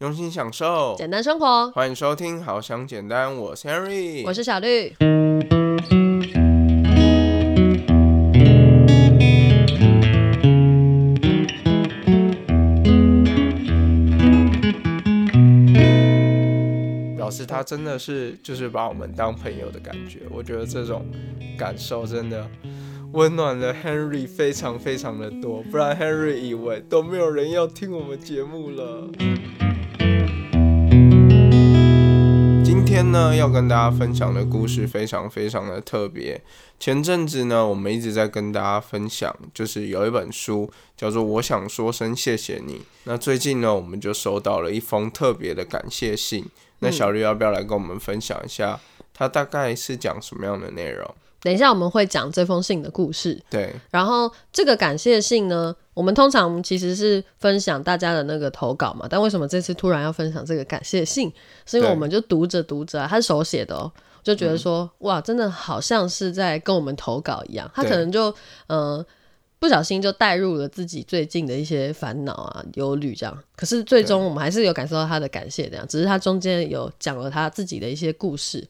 用心享受简单生活。欢迎收听《好想简单》，我是 Henry，我是小绿。表示他真的是就是把我们当朋友的感觉。我觉得这种感受真的温暖了 Henry 非常非常的多，不然 Henry 以为都没有人要听我们节目了。天呢，要跟大家分享的故事非常非常的特别。前阵子呢，我们一直在跟大家分享，就是有一本书叫做《我想说声谢谢你》。那最近呢，我们就收到了一封特别的感谢信。那小绿要不要来跟我们分享一下，它大概是讲什么样的内容？等一下我们会讲这封信的故事。对，然后这个感谢信呢，我们通常其实是分享大家的那个投稿嘛，但为什么这次突然要分享这个感谢信？是因为我们就读着读着，他是手写的哦，就觉得说哇，真的好像是在跟我们投稿一样。他可能就嗯不小心就带入了自己最近的一些烦恼啊、忧虑这样。可是最终我们还是有感受到他的感谢，这样只是他中间有讲了他自己的一些故事。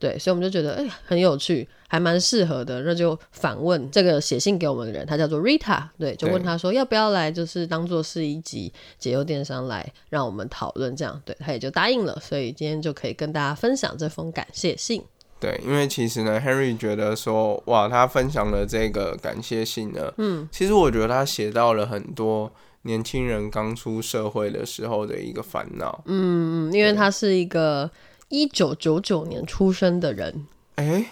对，所以我们就觉得哎很有趣，还蛮适合的，那就反问这个写信给我们的人，他叫做 Rita，对，就问他说要不要来，就是当做是一集解忧电商来让我们讨论这样，对他也就答应了，所以今天就可以跟大家分享这封感谢信。对，因为其实呢，Henry 觉得说哇，他分享了这个感谢信呢，嗯，其实我觉得他写到了很多年轻人刚出社会的时候的一个烦恼，嗯嗯，因为他是一个。一九九九年出生的人，哎，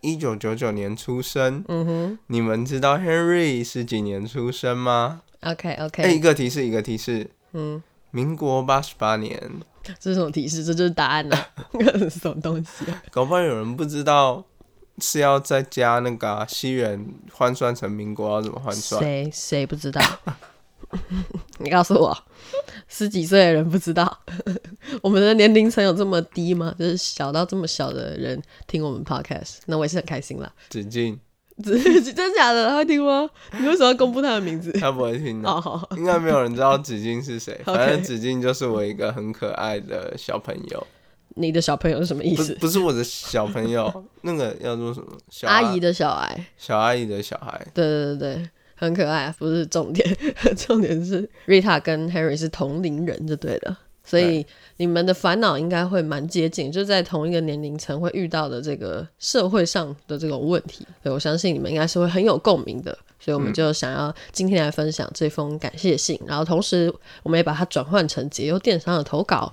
一九九九年出生，嗯哼，你们知道 Henry 是几年出生吗？OK OK，哎，一个提示，一个提示，嗯，民国八十八年，这是什么提示？这就是答案呢？什么东西？搞不好有人不知道是要再加那个西元换算成民国要怎么换算？谁谁不知道？你告诉我，十几岁的人不知道，我们的年龄层有这么低吗？就是小到这么小的人听我们 podcast，那我也是很开心啦。子敬，真假的他会听吗？你为什么要公布他的名字？他不会听的，应该没有人知道子敬是谁。反正子敬就是我一个很可爱的小朋友。你的小朋友是什么意思？不是我的小朋友，那个要做什么？阿姨的小孩，小阿姨的小孩。对对对对。很可爱，不是重点，重点是 Rita 跟 Harry 是同龄人就对了，所以你们的烦恼应该会蛮接近，就在同一个年龄层会遇到的这个社会上的这种问题，所以我相信你们应该是会很有共鸣的，所以我们就想要今天来分享这封感谢信，然后同时我们也把它转换成解忧电商的投稿。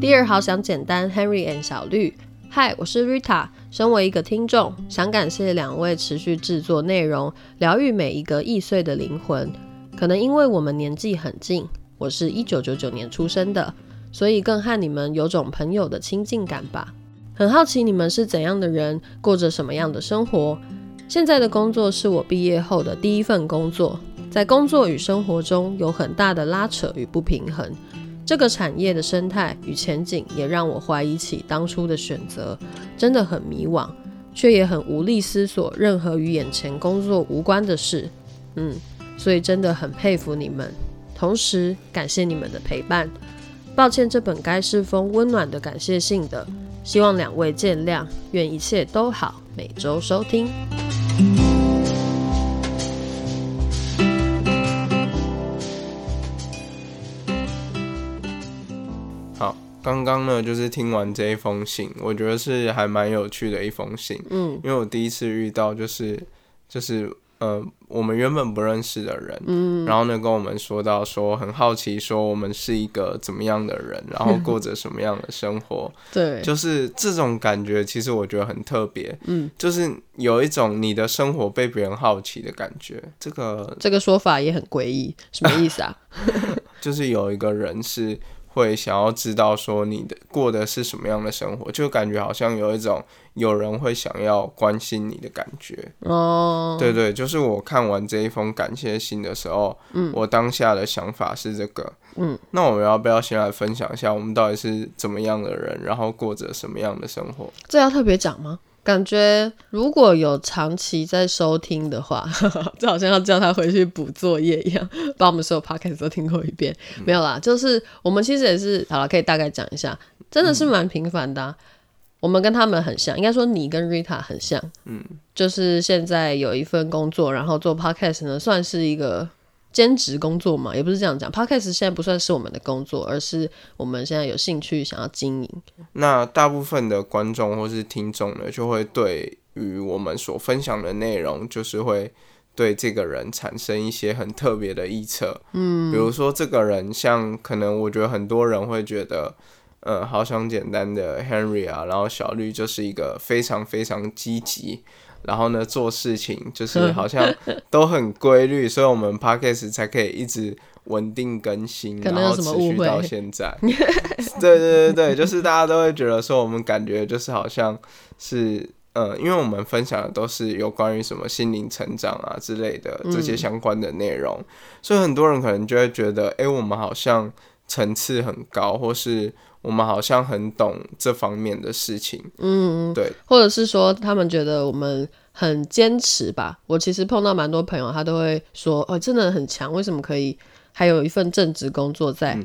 第二好想简单，Henry and 小绿，嗨，我是 Rita。身为一个听众，想感谢两位持续制作内容，疗愈每一个易碎的灵魂。可能因为我们年纪很近，我是一九九九年出生的，所以更和你们有种朋友的亲近感吧。很好奇你们是怎样的人，过着什么样的生活。现在的工作是我毕业后的第一份工作，在工作与生活中有很大的拉扯与不平衡。这个产业的生态与前景也让我怀疑起当初的选择，真的很迷惘，却也很无力思索任何与眼前工作无关的事。嗯，所以真的很佩服你们，同时感谢你们的陪伴。抱歉，这本该是封温暖的感谢信的，希望两位见谅，愿一切都好。每周收听。刚刚呢，就是听完这一封信，我觉得是还蛮有趣的一封信。嗯，因为我第一次遇到，就是就是呃，我们原本不认识的人，嗯，然后呢，跟我们说到说很好奇，说我们是一个怎么样的人，然后过着什么样的生活。对，就是这种感觉，其实我觉得很特别。嗯，就是有一种你的生活被别人好奇的感觉。这个这个说法也很诡异，什么意思啊？就是有一个人是。会想要知道说你的过的是什么样的生活，就感觉好像有一种有人会想要关心你的感觉。哦，对对，就是我看完这一封感谢信的时候，嗯，我当下的想法是这个。嗯，那我们要不要先来分享一下我们到底是怎么样的人，然后过着什么样的生活？这要特别讲吗？感觉如果有长期在收听的话，就好像要叫他回去补作业一样，把我们所有 podcast 都听过一遍。没有啦，就是我们其实也是好了，可以大概讲一下，真的是蛮平凡的啊、我们跟他们很像，应该说你跟 Rita 很像，嗯，就是现在有一份工作，然后做 podcast 呢，算是一个兼职工作嘛，也不是这样讲，podcast 现在不算是我们的工作，而是我们现在有兴趣想要经营。那大部分的观众或是听众呢，就会对于我们所分享的内容，就是会对这个人产生一些很特别的臆测。嗯，比如说这个人，像可能我觉得很多人会觉得，呃，好想简单的 Henry 啊，然后小绿就是一个非常非常积极。然后呢，做事情就是好像都很规律，所以我们 podcast 才可以一直稳定更新，然后持续到现在。对对对对，就是大家都会觉得说，我们感觉就是好像是，呃，因为我们分享的都是有关于什么心灵成长啊之类的这些相关的内容，所以很多人可能就会觉得，哎，我们好像层次很高，或是我们好像很懂这方面的事情。嗯，对，或者是说他们觉得我们很坚持吧。我其实碰到蛮多朋友，他都会说：“哦，真的很强，为什么可以还有一份正职工作在、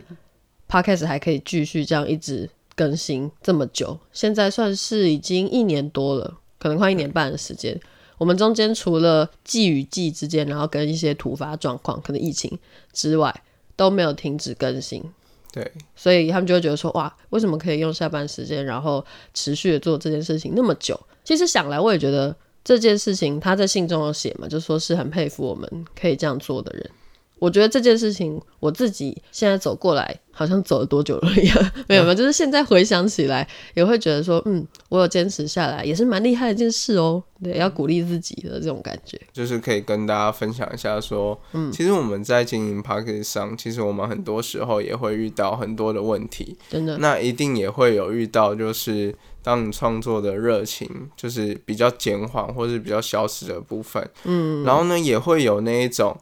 Podcast 还可以继续这样一直更新这么久？现在算是已经一年多了，可能快一年半的时间。我们中间除了季与季之间，然后跟一些突发状况，可能疫情之外，都没有停止更新。对，所以他们就会觉得说，哇，为什么可以用下班时间，然后持续的做这件事情那么久？其实想来，我也觉得这件事情他在信中有写嘛，就说是很佩服我们可以这样做的人。我觉得这件事情我自己现在走过来，好像走了多久了一样，没有没有，就是现在回想起来，也会觉得说，嗯，我有坚持下来，也是蛮厉害的一件事哦。对，要鼓励自己的这种感觉。就是可以跟大家分享一下说，嗯，其实我们在经营 p a c k a g e 上，其实我们很多时候也会遇到很多的问题，真的，那一定也会有遇到，就是当你创作的热情就是比较减缓或是比较消失的部分，嗯，然后呢，也会有那一种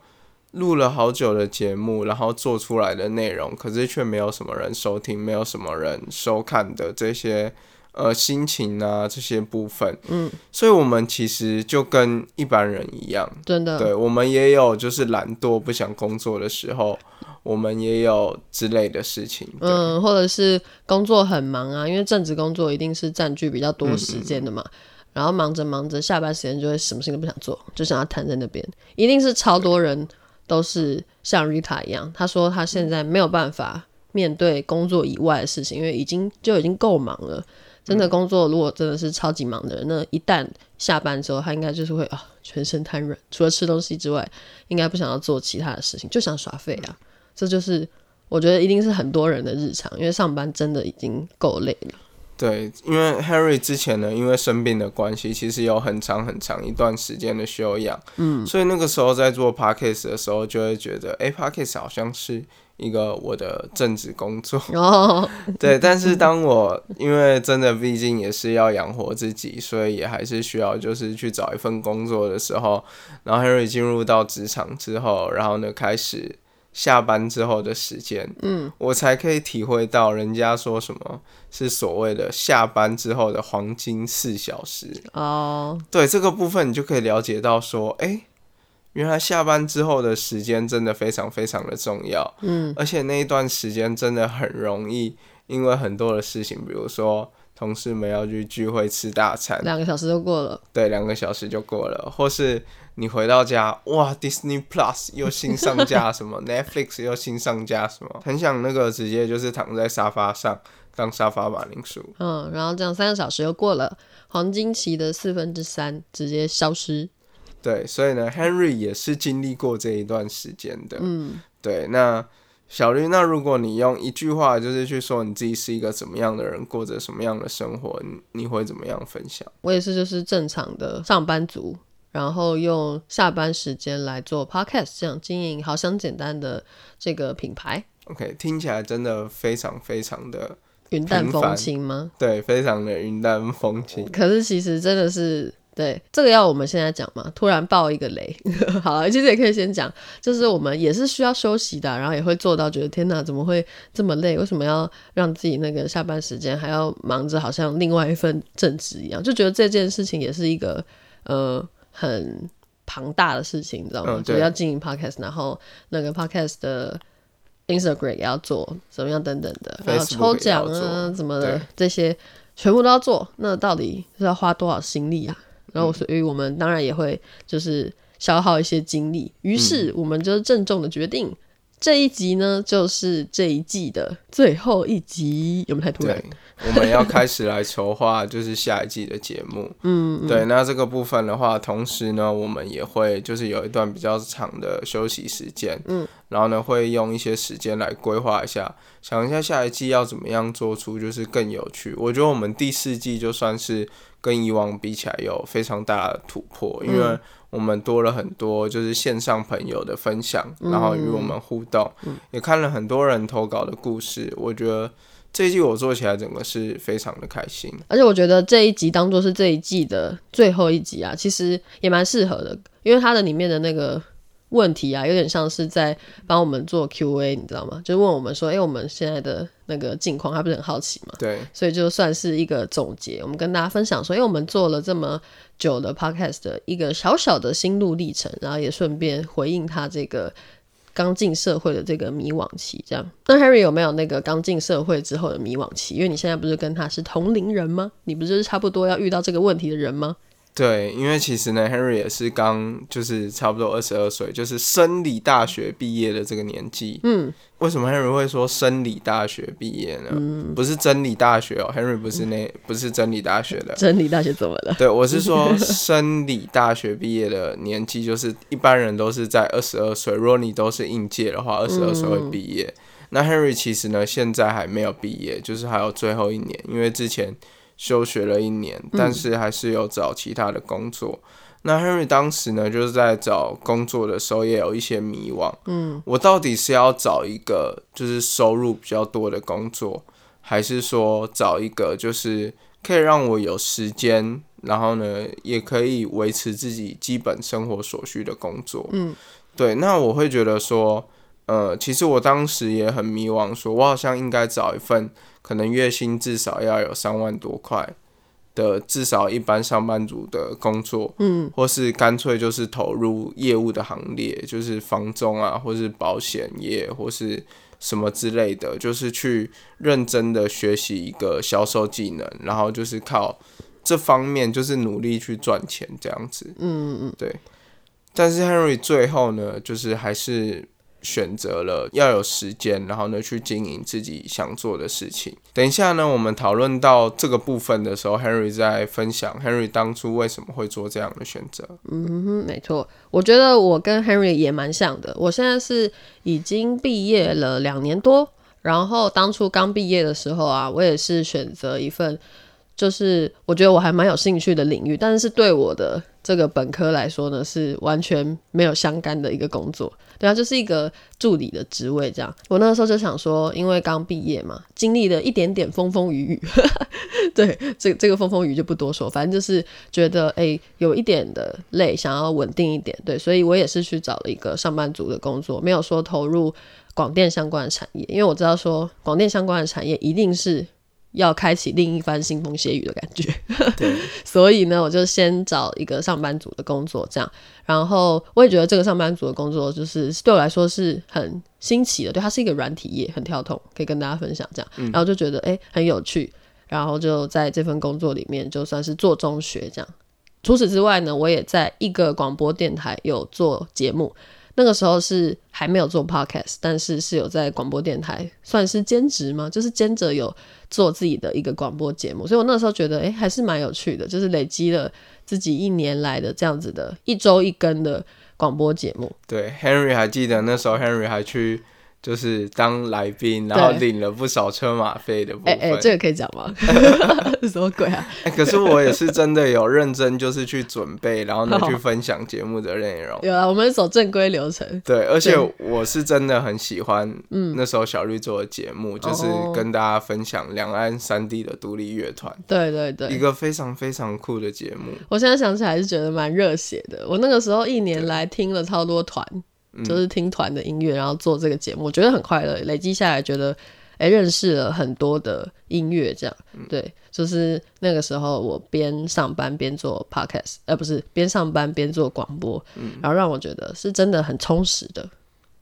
录了好久的节目，然后做出来的内容，可是却没有什么人收听，没有什么人收看的这些呃心情啊这些部分，嗯，所以我们其实就跟一般人一样，真的，对我们也有就是懒惰不想工作的时候，我们也有之类的事情。嗯，或者是工作很忙啊，因为正职工作一定是占据比较多时间的嘛。然后忙着忙着，下班时间就会什么事情都不想做，就想要瘫在那边。一定是超多人都是像 Rita 一样，他说他现在没有办法面对工作以外的事情，因为已经就已经够忙了。真的工作如果真的是超级忙的人，那一旦下班之后，他应该就是会啊全身瘫软，除了吃东西之外，应该不想要做其他的事情，就想耍废啊。这就是我觉得一定是很多人的日常，因为上班真的已经够累了。对，因为 Harry 之前呢，因为生病的关系，其实有很长很长一段时间的休养，嗯，所以那个时候在做 podcast 的时候，就会觉得，哎，podcast 好像是一个我的正职工作，哦，对。但是当我因为真的毕竟也是要养活自己，所以也还是需要就是去找一份工作的时候，然后 Harry 进入到职场之后，然后呢开始。下班之后的时间，嗯，我才可以体会到人家说什么是所谓的下班之后的黄金四小时。哦，对这个部分，你就可以了解到说，哎、原来下班之后的时间真的非常非常的重要。嗯，而且那一段时间真的很容易，因为很多的事情，比如说同事们要去聚会吃大餐，两个小时就过了。对，两个小时就过了，或是你回到家，哇，Disney Plus 又新上架什么，Netflix 又新上架什么，很想那个直接就是躺在沙发上当沙发马铃薯。嗯，然后这样三个小时又过了，黄金期的四分之三直接消失。对，所以呢，Henry 也是经历过这一段时间的。嗯，对，那。小绿，那如果你用一句话就是去说你自己是一个怎么样的人，过着什么样的生活，你你会怎么样分享？我也是，就是正常的上班族，然后用下班时间来做 podcast，这样经营好想简单的这个品牌。OK，听起来真的非常非常的云淡风轻吗？对，非常的云淡风轻。可是其实真的是对，这个要我们现在讲嘛？突然爆一个雷，好了，其实也可以先讲，就是我们也是需要休息的，然后也会做到觉得天哪，怎么会这么累？为什么要让自己那个下班时间还要忙着，好像另外一份正职一样？就觉得这件事情也是一个呃很庞大的事情，你知道吗？就要经营 podcast，然后那个 podcast 的 Instagram 也要做，怎么样等等的，然后抽奖啊做怎么的这些全部都要做，那到底是要花多少心力啊？然后所以我们当然也会就是消耗一些精力，于嗯是我们就郑重的决定。这一集呢，就是这一季的最后一集，有没有太突然对？，我们要开始来筹划就是下一季的节目。嗯，对，那这个部分的话，同时呢，我们也会就是有一段比较长的休息时间。嗯，然后呢，会用一些时间来规划一下，想一下下一季要怎么样做出就是更有趣。我觉得我们第四季就算是跟以往比起来有非常大的突破，因为我们多了很多就是线上朋友的分享，然后与我们互动，也看了很多人投稿的故事。我觉得这一季我做起来整个是非常的开心。而且我觉得这一集当做是这一季的最后一集啊，其实也蛮适合的，因为它的里面的那个问题啊，有点像是在帮我们做 Q&A，你知道吗？就问我们说，哎、我们现在的那个境况，他不是很好奇嘛？对，所以就算是一个总结，我们跟大家分享说，因为我们做了这么久的 podcast 的一个小小的心路历程，然后也顺便回应他这个刚进社会的这个迷惘期。这样，那 Harry 有没有那个刚进社会之后的迷惘期？因为你现在不是跟他是同龄人吗？你不就是差不多要遇到这个问题的人吗？对，因为其实呢，Henry 也是刚就是差不多二十二岁，就是生理大学毕业的这个年纪。嗯，为什么 Henry 会说生理大学毕业呢？不是真理大学哦，Henry 不是那不是真理大学的。真理大学怎么了？对，我是说生理大学毕业的年纪，就是一般人都是在二十二岁。如果你都是应届的话，二十二岁会毕业。那 Henry 其实呢，现在还没有毕业，就是还有最后一年，因为之前休学了一年，但是还是有找其他的工作。那 Henry 当时呢，就是在找工作的时候也有一些迷惘。嗯，我到底是要找一个就是收入比较多的工作，还是说找一个就是可以让我有时间，然后呢也可以维持自己基本生活所需的工作？嗯，对。那我会觉得说，呃，其实我当时也很迷惘，说我好像应该找一份可能月薪至少要有三万多块。的至少一般上班族的工作，嗯，或是干脆就是投入业务的行列，就是房中啊，或是保险业，或是什么之类的，就是去认真的学习一个销售技能，然后就是靠这方面就是努力去赚钱这样子，嗯嗯，对。但是 Henry 最后呢，就是还是选择了要有时间，然后呢去经营自己想做的事情。等一下呢，我们讨论到这个部分的时候，Henry 在分享 Henry 当初为什么会做这样的选择。嗯哼，没错，我觉得我跟 Henry 也蛮像的。我现在是已经毕业了两年多，然后当初刚毕业的时候啊，我也是选择一份就是我觉得我还蛮有兴趣的领域，但是对我的这个本科来说呢，是完全没有相干的一个工作。对啊，就是一个助理的职位这样。我那个时候就想说，因为刚毕业嘛，经历了一点点风风雨雨，对，这这个风风雨就不多说，反正就是觉得诶有一点的累，想要稳定一点，对，所以我也是去找了一个上班族的工作，没有说投入广电相关的产业，因为我知道说广电相关的产业一定是要开启另一番腥风血雨的感觉，对，所以呢，我就先找一个上班族的工作，这样。然后我也觉得这个上班族的工作就是对我来说是很新奇的，对，它是一个软体业，很跳痛，可以跟大家分享这样。然后就觉得诶很有趣，然后就在这份工作里面就算是做中学这样。除此之外呢，我也在一个广播电台有做节目。那个时候是还没有做 podcast，但是是有在广播电台算是兼职吗？就是兼着有做自己的一个广播节目，所以我那时候觉得，诶，还是蛮有趣的，就是累积了自己一年来的这样子的一周一更的广播节目。对，Henry 还记得那时候 Henry 还去就是当来宾，然后领了不少车马费的部哎分。哎、这个可以讲吗？什么鬼啊？哎可是我也是真的有认真，就是去准备，然后呢去分享节目的内容。有啊，我们走正规流程。对，而且我是真的很喜欢，嗯那时候小绿做的节目，就是哦跟大家分享两岸三地的独立乐团，对对对一，个非常非常酷的节目。我现在想起来是觉得蛮热血的。我那个时候一年来听了超多团，嗯就是听团的音乐，然后做这个节目，我觉得很快乐。累积下来，觉得哎、认识了很多的音乐，这样嗯对，就是那个时候我边上班边做 podcast，呃，不是边上班边做广播，嗯然后让我觉得是真的很充实的。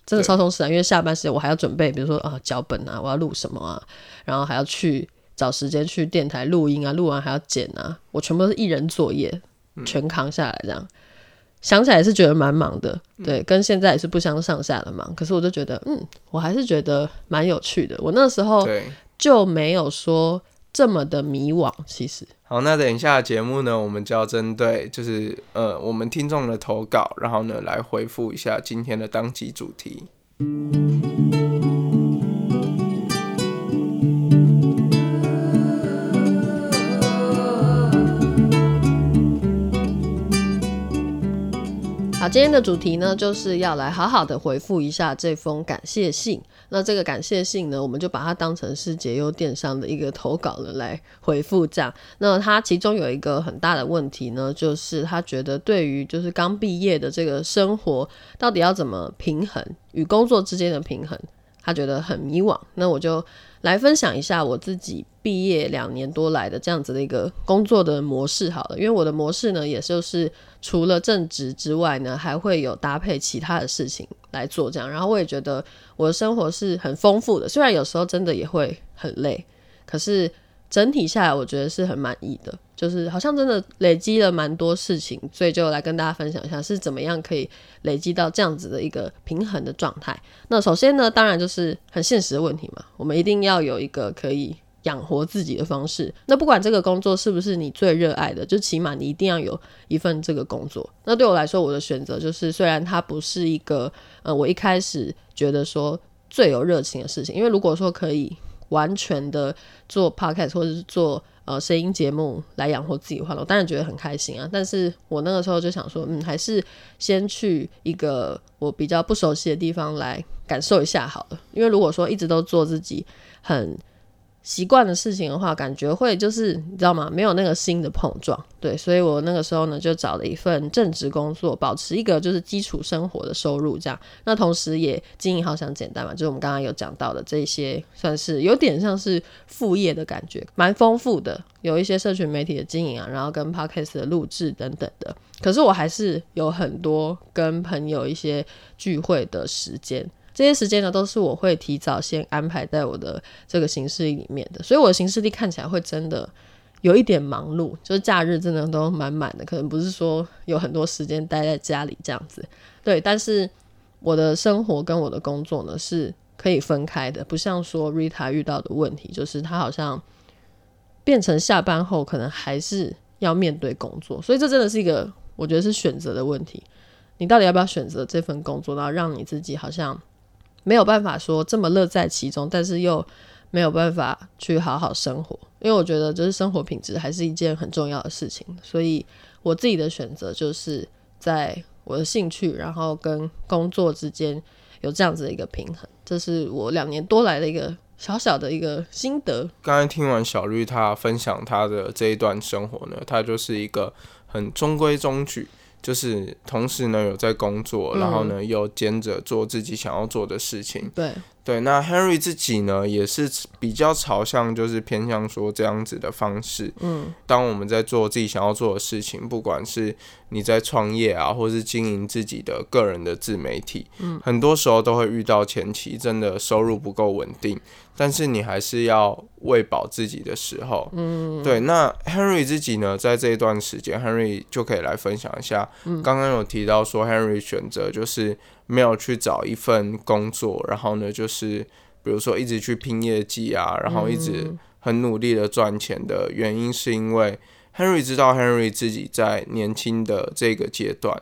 真的超充实啊！因为下班时间我还要准备，比如说啊脚本啊，我要录什么啊，然后还要去找时间去电台录音啊，录完还要剪啊，我全部都是一人作业，全扛下来这样。想起来是觉得蛮忙的，对，跟现在也是不相上下的忙。可是我就觉得，嗯，我还是觉得蛮有趣的。我那时候，就没有说这么的迷惘，其实。好，那等一下节目呢，我们就要针对就是呃我们听众的投稿，然后呢来回复一下今天的当集主题。今天的主题呢，就是要来好好的回复一下这封感谢信。那这个感谢信呢，我们就把它当成是解忧电商的一个投稿了来回复这样。那他其中有一个很大的问题呢，就是他觉得对于就是刚毕业的这个生活，到底要怎么平衡与工作之间的平衡，他觉得很迷惘。那我就来分享一下我自己毕业两年多来的这样子的一个工作的模式好了，因为我的模式呢，也就是除了正职之外呢，还会有搭配其他的事情来做这样。然后我也觉得我的生活是很丰富的，虽然有时候真的也会很累，可是整体下来我觉得是很满意的，就是好像真的累积了蛮多事情，所以就来跟大家分享一下是怎么样可以累积到这样子的一个平衡的状态。那首先呢，当然就是很现实的问题嘛，我们一定要有一个可以养活自己的方式。那不管这个工作是不是你最热爱的，就起码你一定要有一份这个工作。那对我来说，我的选择就是，虽然它不是一个呃，我一开始觉得说最有热情的事情，因为如果说可以完全的做 podcast 或者是做呃声音节目来养活自己的话，我当然觉得很开心啊。但是我那个时候就想说，嗯，还是先去一个我比较不熟悉的地方来感受一下好了。因为如果说一直都做自己很习惯的事情的话，感觉会就是你知道吗？没有那个新的碰撞，对，所以我那个时候呢就找了一份正职工作，保持一个就是基础生活的收入，这样。那同时也经营好想简单嘛，就是我们刚刚有讲到的这些，算是有点像是副业的感觉，蛮丰富的，有一些社群媒体的经营啊，然后跟 podcast 的录制等等的。可是我还是有很多跟朋友一些聚会的时间。这些时间呢，都是我会提早先安排在我的这个行事里面的，所以我的行事历看起来会真的有一点忙碌，就是假日真的都满满的，可能不是说有很多时间待在家里这样子，对，但是我的生活跟我的工作呢是可以分开的，不像说 Rita 遇到的问题，就是她好像变成下班后可能还是要面对工作，所以这真的是一个我觉得是选择的问题，你到底要不要选择这份工作，然后让你自己好像。没有办法说这么乐在其中，但是又没有办法去好好生活，因为我觉得就是生活品质还是一件很重要的事情，所以我自己的选择就是在我的兴趣，然后跟工作之间有这样子的一个平衡，这是我两年多来的一个小小的一个心得。刚才听完小绿他分享他的这一段生活呢，他就是一个很中规中矩。就是同时呢有在工作，然后呢又兼着做自己想要做的事情。对对，那 Henry 自己呢也是比较朝向就是偏向说这样子的方式。嗯，当我们在做自己想要做的事情，不管是你在创业啊，或是经营自己的个人的自媒体，嗯，很多时候都会遇到前期真的收入不够稳定，但是你还是要喂饱自己的时候。嗯，对。那 Henry 自己呢，在这一段时间，Henry 就可以来分享一下。刚刚有提到说，Henry 选择就是没有去找一份工作，然后呢，就是比如说一直去拼业绩啊，然后一直很努力的赚钱的原因，是因为 Henry 知道 Henry 自己在年轻的这个阶段，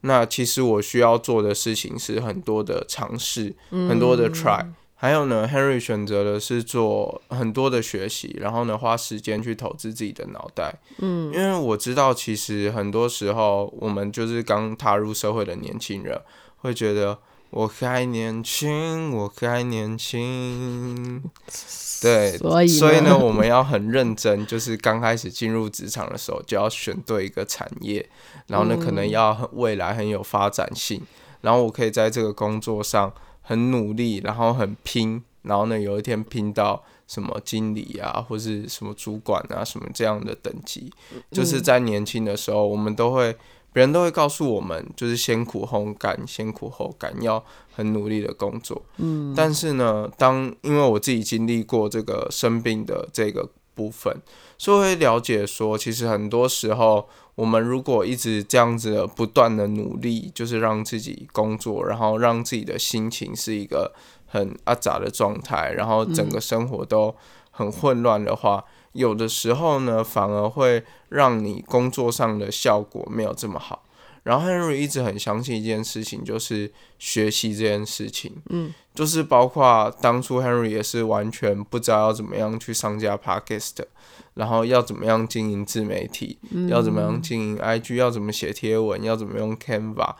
那其实我需要做的事情是很多的尝试，很多的 try。还有呢，Henry 选择的是做很多的学习，然后呢，花时间去投资自己的脑袋。嗯，因为我知道，其实很多时候我们就是刚踏入社会的年轻人，会觉得我还年轻，我还年轻。对，所以呢，我们要很认真，就是刚开始进入职场的时候，就要选对一个产业，然后呢，可能要未来很有发展性，然后我可以在这个工作上。很努力，然后很拼，然后呢，有一天拼到什么经理啊，或是什么主管啊，什么这样的等级，就是在年轻的时候，我们都会，别人都会告诉我们，就是先苦后甘，先苦后甘，要很努力的工作。嗯，但是呢，当因为我自己经历过这个生病的这个部分，所以会了解说，其实很多时候。我们如果一直这样子不断的努力，就是让自己工作，然后让自己的心情是一个很阿杂的状态，然后整个生活都很混乱的话，有的时候呢，反而会让你工作上的效果没有这么好。然后 Henry 一直很相信一件事情，就是学习这件事情，嗯，就是包括当初 Henry 也是完全不知道要怎么样去上架 Podcast。然后要怎么样经营自媒体？要怎么样经营 IG？要怎么写贴文？要怎么用 Canva？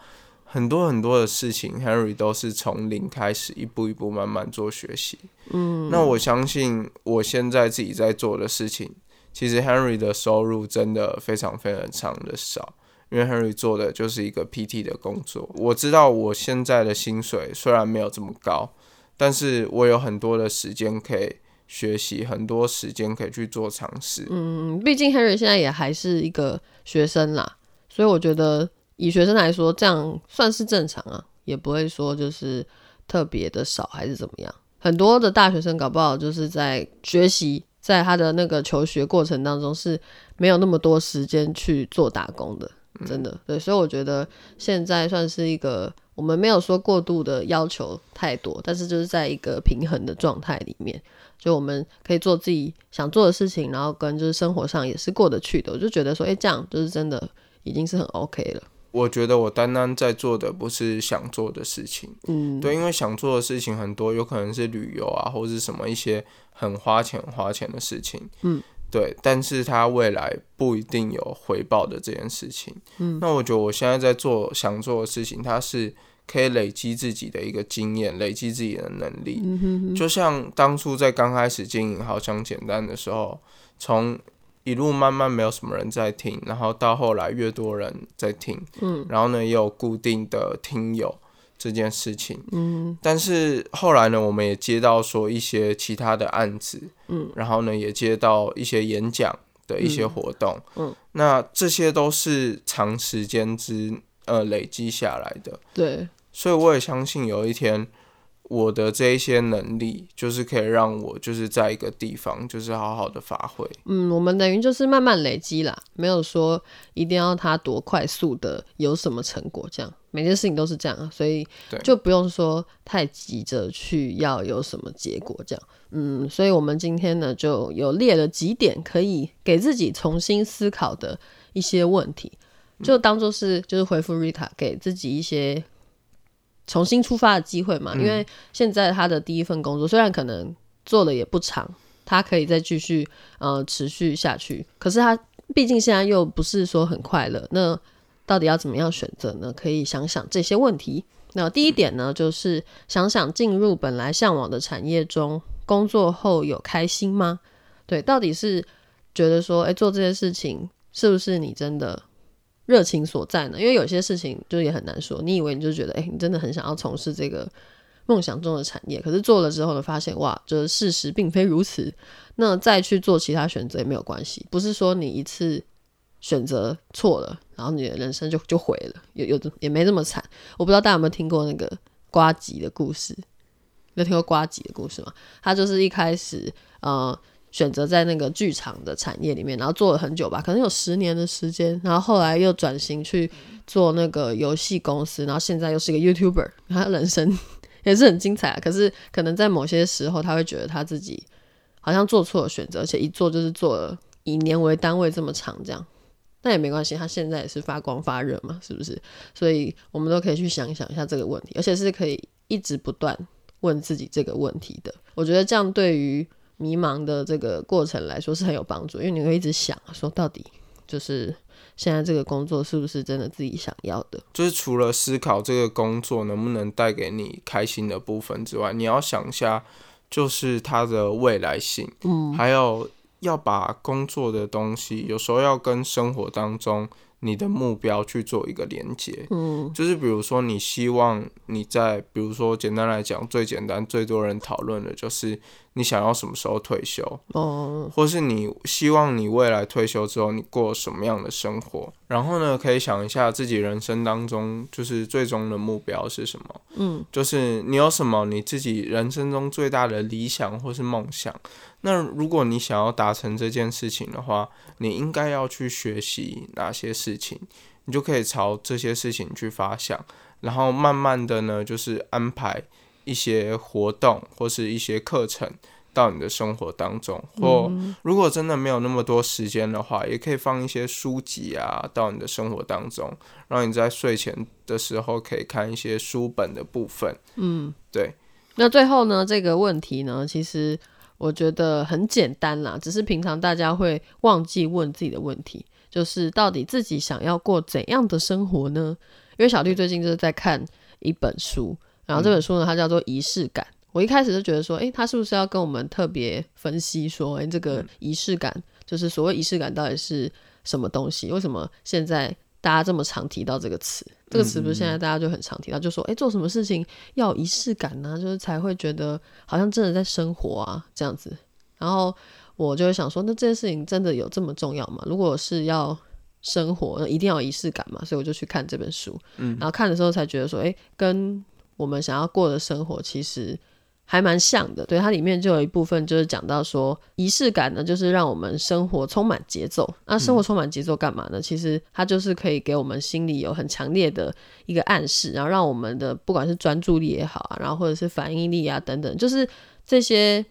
很多很多的事情，Henry 都是从零开始，一步一步慢慢做学习。嗯，那我相信我现在自己在做的事情，其实 Henry 的收入真的非常非常长的少，因为 Henry 做的就是一个 PT 的工作。我知道我现在的薪水虽然没有这么高，但是我有很多的时间可以。学习很多时间可以去做尝试。嗯，毕竟 Henry 现在也还是一个学生啦，所以我觉得以学生来说，这样算是正常啊，也不会说就是特别的少还是怎么样。很多的大学生搞不好就是在学习，在他的那个求学过程当中是没有那么多时间去做打工的，真的。对，所以我觉得现在算是一个我们没有说过度的要求太多，但是就是在一个平衡的状态里面。就我们可以做自己想做的事情，然后跟就是生活上也是过得去的。我就觉得说，哎，这样就是真的已经是很 OK 了。我觉得我单单在做的不是想做的事情，嗯，对，因为想做的事情很多，有可能是旅游啊，或者是什么一些很花钱花钱的事情，嗯，对，但是它未来不一定有回报的这件事情，嗯，那我觉得我现在在做想做的事情，它是。可以累积自己的一个经验，累积自己的能力。就像当初在刚开始经营好想简单的时候，从一路慢慢没有什么人在听，然后到后来越多人在听，嗯，然后呢也有固定的听友这件事情，嗯，但是后来呢，我们也接到说一些其他的案子，嗯，然后呢也接到一些演讲的一些活动，嗯，那这些都是长时间之。呃，累积下来的，对，所以我也相信有一天，我的这一些能力，就是可以让我就是在一个地方，就是好好的发挥。嗯，我们等于就是慢慢累积啦，没有说一定要他多快速的有什么成果，这样每件事情都是这样，所以就不用说太急着去要有什么结果，这样。嗯，所以我们今天呢，就有列了几点可以给自己重新思考的一些问题。就当做是就是回复 Rita 给自己一些重新出发的机会嘛，因为现在他的第一份工作虽然可能做的也不长，他可以再继续呃持续下去，可是他毕竟现在又不是说很快乐，那到底要怎么样选择呢？可以想想这些问题。那第一点呢，就是想想进入本来向往的产业中工作后有开心吗？对，到底是觉得说，哎，做这些事情是不是你真的？热情所在呢？因为有些事情就也很难说。你以为你就觉得，哎，你真的很想要从事这个梦想中的产业，可是做了之后呢，发现哇，就是事实并非如此。那再去做其他选择也没有关系，不是说你一次选择错了，然后你的人生就就毁了，有有也没这么惨。我不知道大家有没有听过那个瓜吉的故事？有听过瓜吉的故事吗？他就是一开始，呃。选择在那个剧场的产业里面，然后做了很久吧，可能有十年的时间，然后后来又转型去做那个游戏公司，然后现在又是一个 YouTuber，他人生 也是很精彩啊。可是可能在某些时候，他会觉得他自己好像做错了选择，而且一做就是做了以年为单位这么长这样。那也没关系，他现在也是发光发热嘛，是不是？所以我们都可以去想一想一下这个问题，而且是可以一直不断问自己这个问题的。我觉得这样对于迷茫的这个过程来说是很有帮助，因为你会一直想说，到底就是现在这个工作是不是真的自己想要的？就是除了思考这个工作能不能带给你开心的部分之外，你要想一下，就是它的未来性，嗯，还有要把工作的东西，有时候要跟生活当中。你的目标去做一个连接，嗯，就是比如说你希望你在，比如说简单来讲，最简单最多人讨论的就是你想要什么时候退休，哦，或是你希望你未来退休之后你过什么样的生活，然后呢，可以想一下自己人生当中就是最终的目标是什么，嗯，就是你有什么你自己人生中最大的理想或是梦想。那如果你想要达成这件事情的话，你应该要去学习哪些事情，你就可以朝这些事情去发想，然后慢慢的呢，就是安排一些活动或是一些课程到你的生活当中。或如果真的没有那么多时间的话，也可以放一些书籍啊到你的生活当中，让你在睡前的时候可以看一些书本的部分。嗯，对。那最后呢，这个问题呢，其实。我觉得很简单啦，只是平常大家会忘记问自己的问题，就是到底自己想要过怎样的生活呢？因为小绿最近就是在看一本书，然后这本书呢，它叫做《仪式感》。我一开始就觉得说，诶，他是不是要跟我们特别分析说，诶，这个仪式感，就是所谓仪式感到底是什么东西？为什么现在？大家这么常提到这个词，这个词不是现在大家就很常提到，就说诶，做什么事情要仪式感呢？就是才会觉得好像真的在生活啊这样子。然后我就会想说，那这件事情真的有这么重要吗？如果是要生活，那一定要仪式感嘛？所以我就去看这本书，然后看的时候才觉得说，诶，跟我们想要过的生活其实。还蛮像的，对它里面就有一部分就是讲到说仪式感呢，就是让我们生活充满节奏。那生活充满节奏干嘛呢？其实它就是可以给我们心里有很强烈的一个暗示，然后让我们的不管是专注力也好啊，然后或者是反应力啊等等，就是这些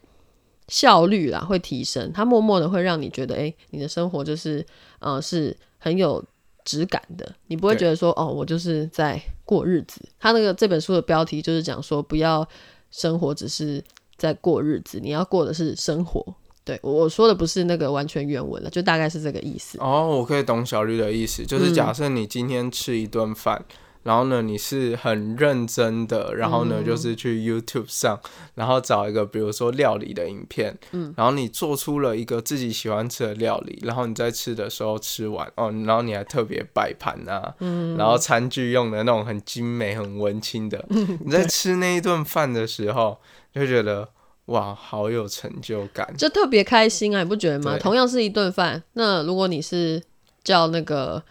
效率啦会提升。它默默的会让你觉得，哎，你的生活就是呃是很有质感的，你不会觉得说哦，我就是在过日子。他那个这本书的标题就是讲说不要。生活只是在过日子，你要过的是生活。对我说的不是那个完全原文了，就大概是这个意思。哦，我可以懂小绿的意思，就是假设你今天吃一顿饭。然后呢，你是很认真的，然后呢，就是去 YouTube 上，然后找一个比如说料理的影片，嗯，然后你做出了一个自己喜欢吃的料理，然后你在吃的时候吃完哦，然后你还特别摆盘啊，嗯，然后餐具用的那种很精美、很文青的，你在吃那一顿饭的时候，就觉得哇，好有成就感，就特别开心啊，你不觉得吗？同样是一顿饭，那如果你是叫那个。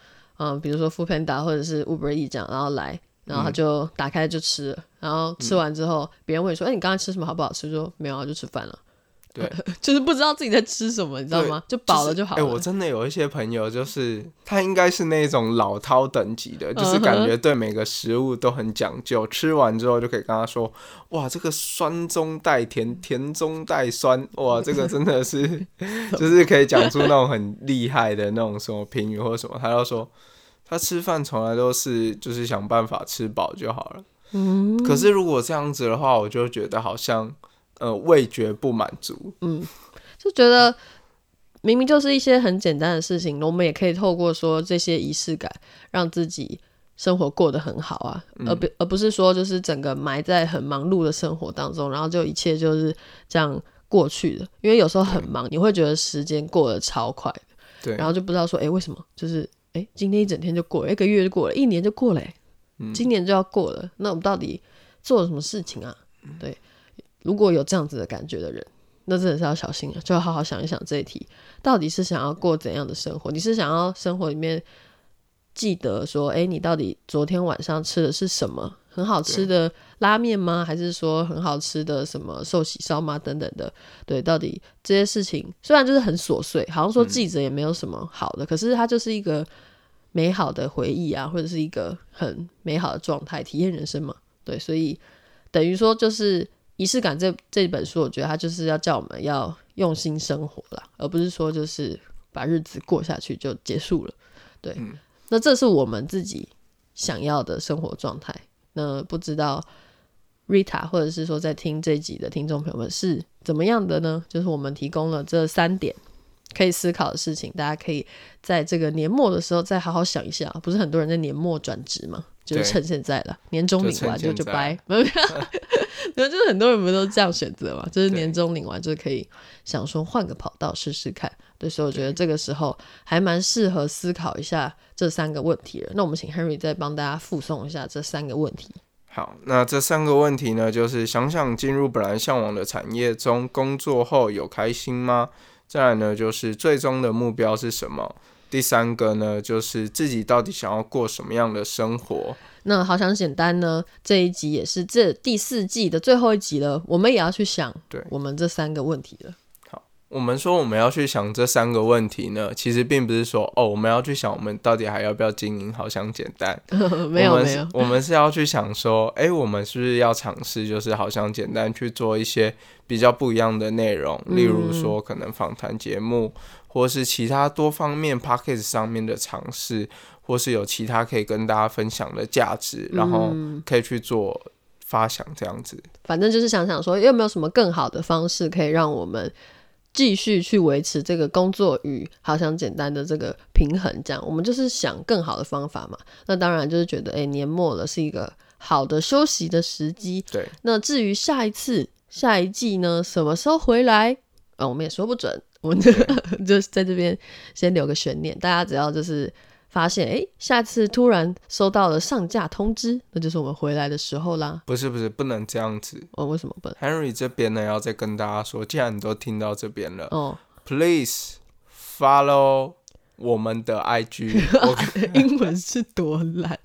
嗯，比如说副片打或者是 Uber E 这样，然后来，然后他就打开就吃了，然后吃完之后，别人问说：“哎，你刚才吃什么？好不好吃？”说：“没有啊，就吃饭了。”对，就是不知道自己在吃什么，你知道吗？就饱了就好了。哎，我真的有一些朋友，就是他应该是那种老饕等级的，就是感觉对每个食物都很讲究，吃完之后就可以跟他说：“哇，这个酸中带甜，甜中带酸，哇，这个真的是，就是可以讲出那种很厉害的那种什么评语或者什么。”他就说。他吃饭从来都是就是想办法吃饱就好了。嗯，可是如果这样子的话，我就觉得好像呃味觉不满足。嗯，就觉得明明就是一些很简单的事情，我们也可以透过说这些仪式感，让自己生活过得很好啊，而不而不是说就是整个埋在很忙碌的生活当中，然后就一切就是这样过去的。因为有时候很忙，你会觉得时间过得超快的，对，然后就不知道说哎为什么就是。哎，今天一整天就过了，一个月就过了，一年就过了，今年就要过了。那我们到底做了什么事情啊？对，如果有这样子的感觉的人，那真的是要小心了，就要好好想一想这一题，到底是想要过怎样的生活？你是想要生活里面记得说，哎，你到底昨天晚上吃的是什么？很好吃的拉面吗？还是说很好吃的什么寿喜烧吗？等等的，对，到底这些事情虽然就是很琐碎，好像说记者也没有什么好的，可是它就是一个美好的回忆啊，或者是一个很美好的状态，体验人生嘛。对，所以等于说就是仪式感这这本书，我觉得它就是要叫我们要用心生活啦，而不是说就是把日子过下去就结束了。对，嗯那这是我们自己想要的生活状态。那不知道 Rita 或者是说在听这集的听众朋友们是怎么样的呢？就是我们提供了这三点可以思考的事情，大家可以在这个年末的时候再好好想一下。不是很多人在年末转职嘛，就是趁现在了，年终领完就就就掰，没有，没有，就是很多人不都这样选择嘛？就是年终领完就可以想说换个跑道试试看。对，所以我觉得这个时候还蛮适合思考一下这三个问题了。那我们请 Henry 再帮大家附送一下这三个问题。好，那这三个问题呢，就是想想进入本来向往的产业中工作后有开心吗？再来呢，就是最终的目标是什么？第三个呢，就是自己到底想要过什么样的生活？那好想简单呢，这一集也是这第四季的最后一集了，我们也要去想对我们这三个问题了。我们说我们要去想这三个问题呢，其实并不是说哦，我们要去想我们到底还要不要经营好像简单，没有没有，我们是要去想说，哎、我们是不是要尝试，就是好像简单去做一些比较不一样的内容，例如说可能访谈节目，或是其他多方面 p o c k e t 上面的尝试，或是有其他可以跟大家分享的价值，然后可以去做发想这样子。反正就是想想说，有没有什么更好的方式可以让我们继续去维持这个工作与好想简单的这个平衡？这样，我们就是想更好的方法嘛。那当然就是觉得，哎、年末了是一个好的休息的时机。对，那至于下一次、下一季呢，什么时候回来？啊，我们也说不准。我们就 就在这边先留个悬念，大家只要就是发现，哎、下次突然收到了上架通知，那就是我们回来的时候啦。不是不是，不能这样子。哦，为什么不能？Henry 这边呢，要再跟大家说，既然你都听到这边了哦，，Please follow 我们的 IG 我。英文是多烂。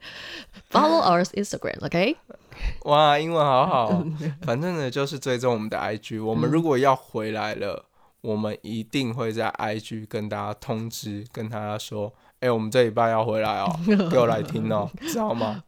Follow our Instagram，OK？、哇，英文好好哦。反正呢，就是追踪我们的 IG。我们如果要回来了，我们一定会在 IG 跟大家通知，跟大家说，哎、我们这礼拜要回来哦，给我来听哦，知道吗？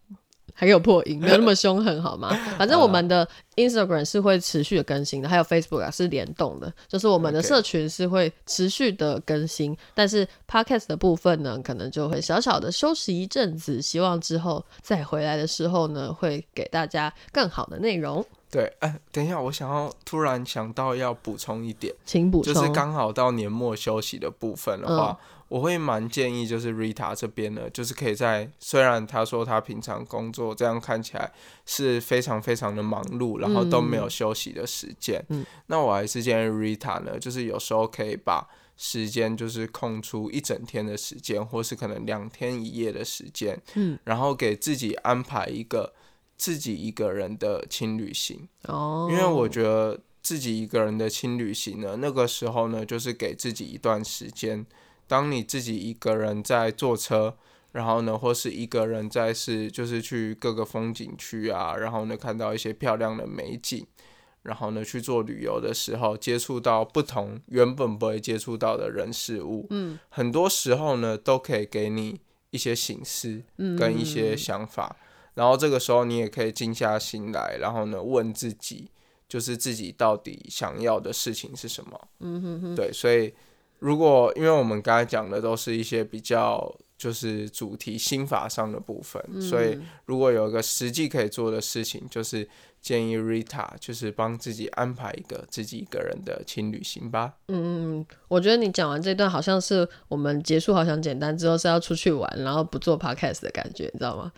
还有破音，没有那么凶狠好吗？反正我们的 Instagram 是会持续的更新的，还有 Facebook 啊是联动的，就是我们的社群是会持续的更新。但是 Podcast 的部分呢，可能就会小小的休息一阵子，希望之后再回来的时候呢，会给大家更好的内容。对，哎、等一下，我想要突然想到要补充一点，请补充。就是刚好到年末休息的部分的话，我会蛮建议，就是 Rita 这边呢，就是可以在虽然他说他平常工作这样看起来是非常非常的忙碌，然后都没有休息的时间，嗯那我还是建议 Rita 呢，就是有时候可以把时间就是空出一整天的时间，或是可能两天一夜的时间，嗯，然后给自己安排一个自己一个人的轻旅行。哦，因为我觉得自己一个人的轻旅行呢，那个时候呢，就是给自己一段时间。当你自己一个人在坐车，然后呢，或是一个人在是就是去各个风景区啊，然后呢看到一些漂亮的美景，然后呢去做旅游的时候，接触到不同原本不会接触到的人事物，嗯，很多时候呢都可以给你一些醒思跟一些想法，然后这个时候你也可以静下心来，然后呢问自己，就是自己到底想要的事情是什么。嗯哼哼，对，所以如果因为我们刚才讲的都是一些比较就是主题心法上的部分，所以如果有一个实际可以做的事情，就是建议 Rita 就是帮自己安排一个自己一个人的轻旅行吧。嗯，我觉得你讲完这段好像是我们结束好想简单之后是要出去玩，然后不做 podcast 的感觉，你知道吗？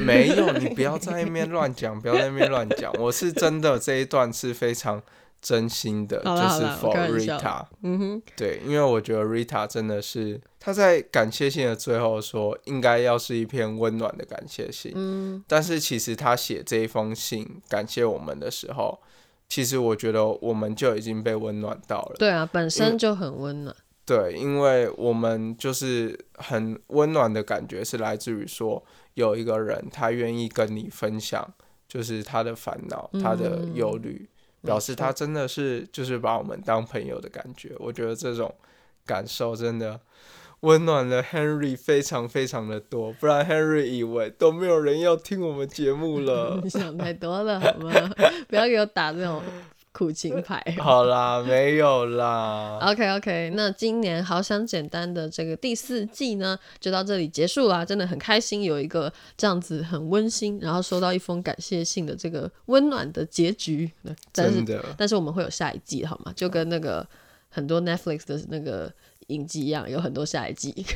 没有，你不要在那边 乱讲，不要在那边乱讲。我是真的这一段是非常真心的，就是 for Rita。嗯哼，对，因为我觉得 Rita 真的是她在感谢信的最后说，应该要是一篇温暖的感谢信。嗯，但是其实他写这一封信感谢我们的时候，其实我觉得我们就已经被温暖到了。对啊，本身就很温暖。对，因为我们就是很温暖的感觉，是来自于说有一个人他愿意跟你分享，就是他的烦恼、他的忧虑，表示他真的是就是把我们当朋友的感觉。我觉得这种感受真的温暖了 Henry 非常非常的多，不然 Henry 以为都没有人要听我们节目了你。想太多了好吗？不要给我打这种苦情牌。好啦，没有啦。OK OK，那今年好想简单的这个第四季呢，就到这里结束啦。真的很开心，有一个这样子很温馨，然后收到一封感谢信的这个温暖的结局。但是真的，但是我们会有下一季，好吗？就跟那个很多 Netflix 的那个影集一样，有很多下一季。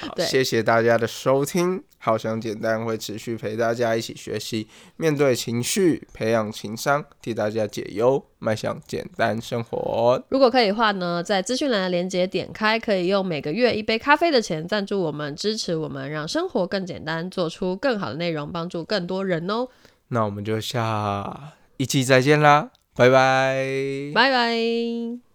好谢谢大家的收听。好想简单会持续陪大家一起学习，面对情绪，培养情商，替大家解忧，迈向简单生活。如果可以的话呢，在资讯栏的链接点开，可以用每个月一杯咖啡的钱赞助我们，支持我们，让生活更简单，做出更好的内容，帮助更多人哦。那我们就下一季再见啦，拜拜。拜拜。